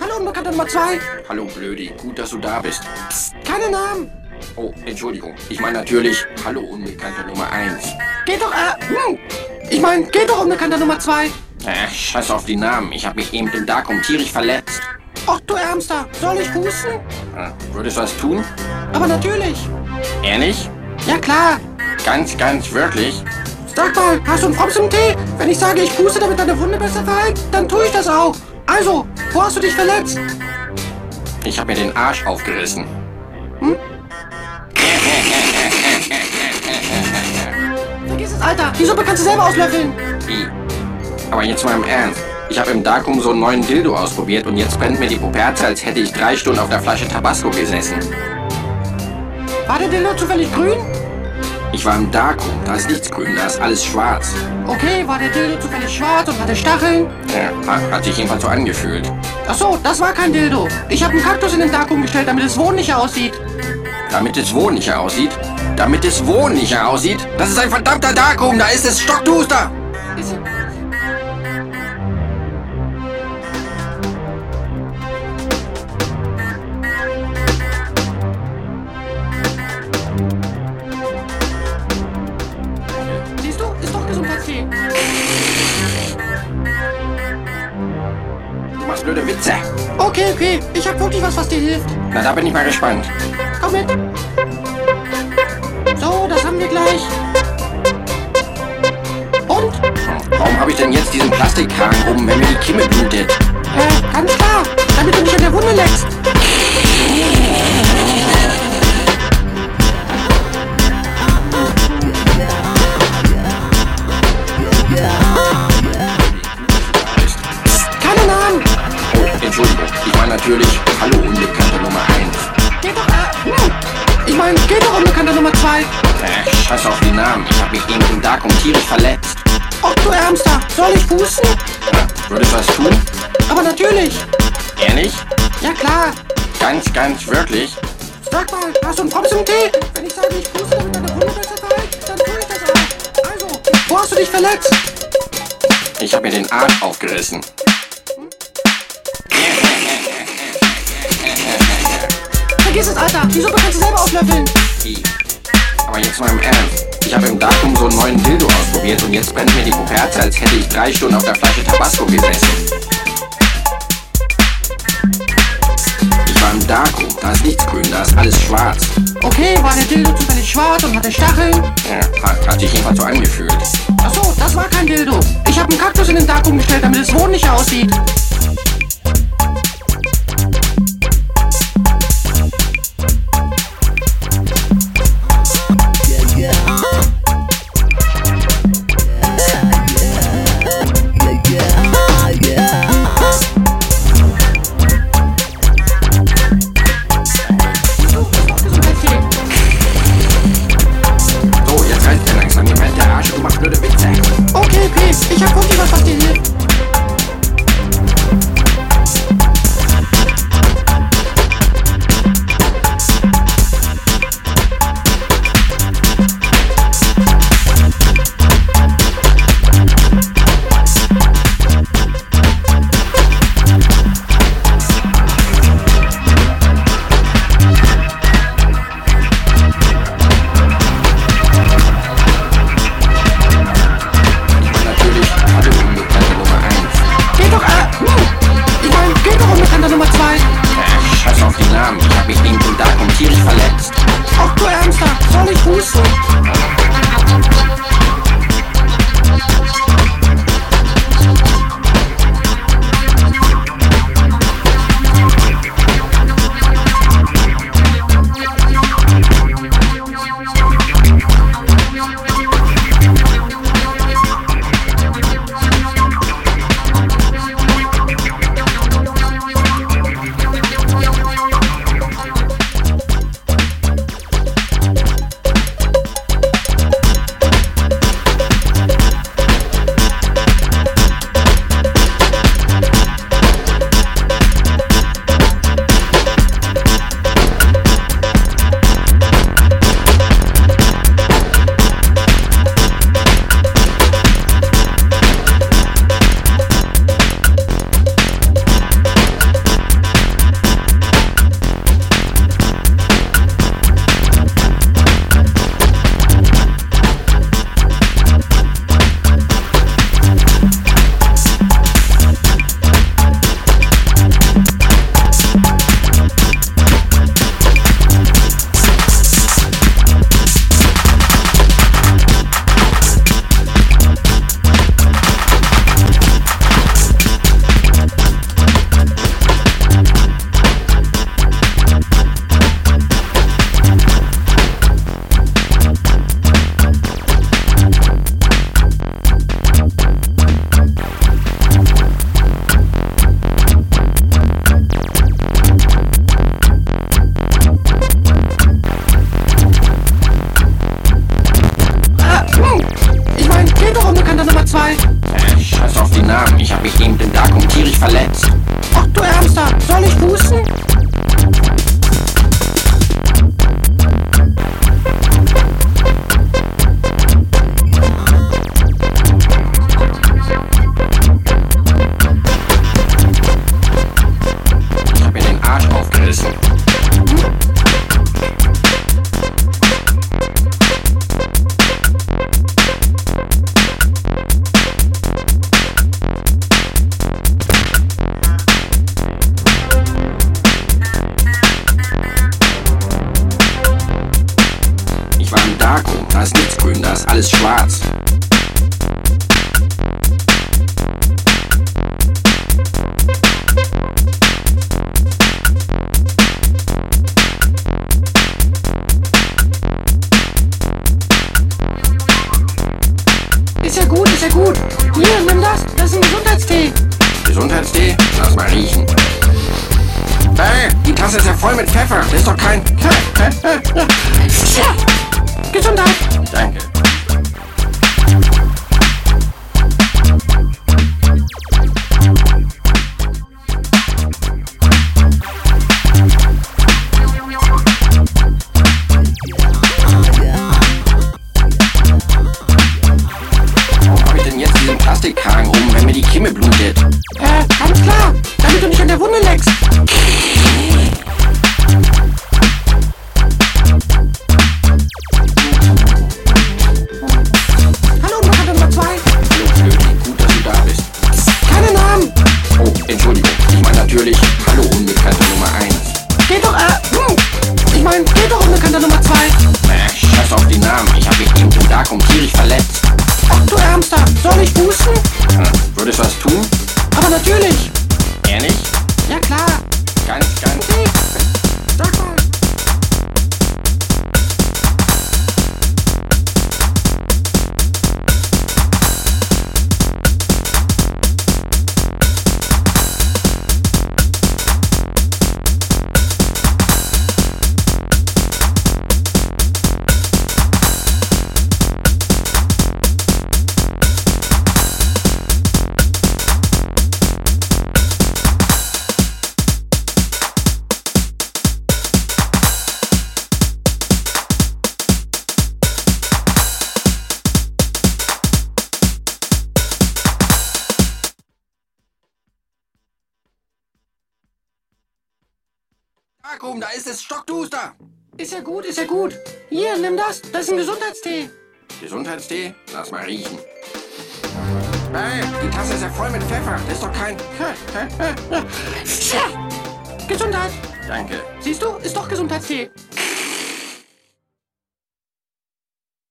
Hallo, Unbekannter Nummer 2. Hallo Blödi, gut, dass du da bist. Psst, keine Namen. Oh, Entschuldigung. Ich meine natürlich, hallo Unbekannter Nummer 1. Geht doch, äh, hm. Ich meine, geht doch, Unbekannter Nummer 2. Äh, scheiß auf die Namen. Ich habe mich eben im Darkum tierisch verletzt. Ach du Ärmster, soll ich husten? Äh, würdest du was tun? Aber natürlich. Ehrlich? Ja klar. Ganz, ganz wirklich? Sag mal, hast du einen Froms im Tee? Wenn ich sage, ich puste, damit deine Wunde besser verheilt, dann tue ich das auch. Also, wo hast du dich verletzt? Ich habe mir den Arsch aufgerissen. Hm? Vergiss es, Alter. Die Suppe kannst du selber auslöffeln. Wie? Aber jetzt mal im Ernst. Ich habe im Darkum so einen neuen Dildo ausprobiert und jetzt brennt mir die Puperze, als hätte ich drei Stunden auf der Flasche Tabasco gesessen. War der Dildo zufällig grün? Ich war im Darkum, da ist nichts grün, da ist alles schwarz. Okay, war der Dildo zufällig schwarz und hatte Stacheln? Ja, hat sich jedenfalls so angefühlt. Ach so, das war kein Dildo. Ich habe einen Kaktus in den Darkum gestellt, damit es wohnlicher aussieht. Damit es wohnlicher aussieht? Damit es wohnlicher aussieht? Das ist ein verdammter Darkum, da ist es stockduster! Ist machst blöde Witze. Okay, okay, ich hab wirklich was, was dir hilft. Na, da bin ich mal gespannt. Komm mit. So, das haben wir gleich. Und? Warum habe ich denn jetzt diesen Plastikkragen um, wenn mir die Kimme blutet? Äh, ganz klar, damit du nicht an der Wunde leckst. Entschuldigung. Ich meine natürlich, hallo Unbekannte Nummer 1. Geht doch, äh, hm. Ich meine, geht doch Unbekannter Nummer 2. Äh, scheiß auf die Namen. Ich habe mich eben im Darkum tierisch verletzt. Ach du Ärmster, soll ich pusten? Ja, würdest du was tun? Aber natürlich. Ehrlich? Ja klar. Ganz, ganz wirklich? Sag mal, hast du einen Props im Tee? Wenn ich sage, ich puste, damit deine Wunde besser verheilt, dann tue ich das auch. Also, wo hast du dich verletzt? Ich habe mir den Arsch aufgerissen. Vergiss es, Alter. Die Suppe kannst du selber auslöffeln. Wie? Aber jetzt mal im Ernst. Ich habe im Darkum so einen neuen Dildo ausprobiert und jetzt brennt mir die Puperze, als hätte ich drei Stunden auf der Flasche Tabasco gesessen. Ich war im Darkum, da ist nichts grün, da ist alles schwarz. Okay, war der Dildo zufällig schwarz und hatte Stacheln? Ja, hat, hat sich jedenfalls so angefühlt. Ach so, das war kein Dildo. Ich habe einen Kaktus in den Darkum gestellt, damit es wohnlicher aussieht. Namen. Ich eben im Darkroom tierisch verletzt. Ach du Ärmster, soll ich husten? Darkroom. Da ist nichts grün, da ist alles schwarz. Ist ja gut, ist ja gut. Hier, nimm das. Das ist ein Gesundheitstee. Gesundheitstee? Lass mal riechen. Hey, die Tasse ist ja voll mit Pfeffer. Das ist doch kein... Darkroom, da ist es stockduster. Ist ja gut, ist ja gut. Hier, nimm das. Das ist ein Gesundheitstee. Gesundheitstee? Lass mal riechen. Hey, die Tasse ist ja voll mit Pfeffer. Das ist doch kein... Tja. Gesundheit. Danke. Siehst du, ist doch Gesundheitstee.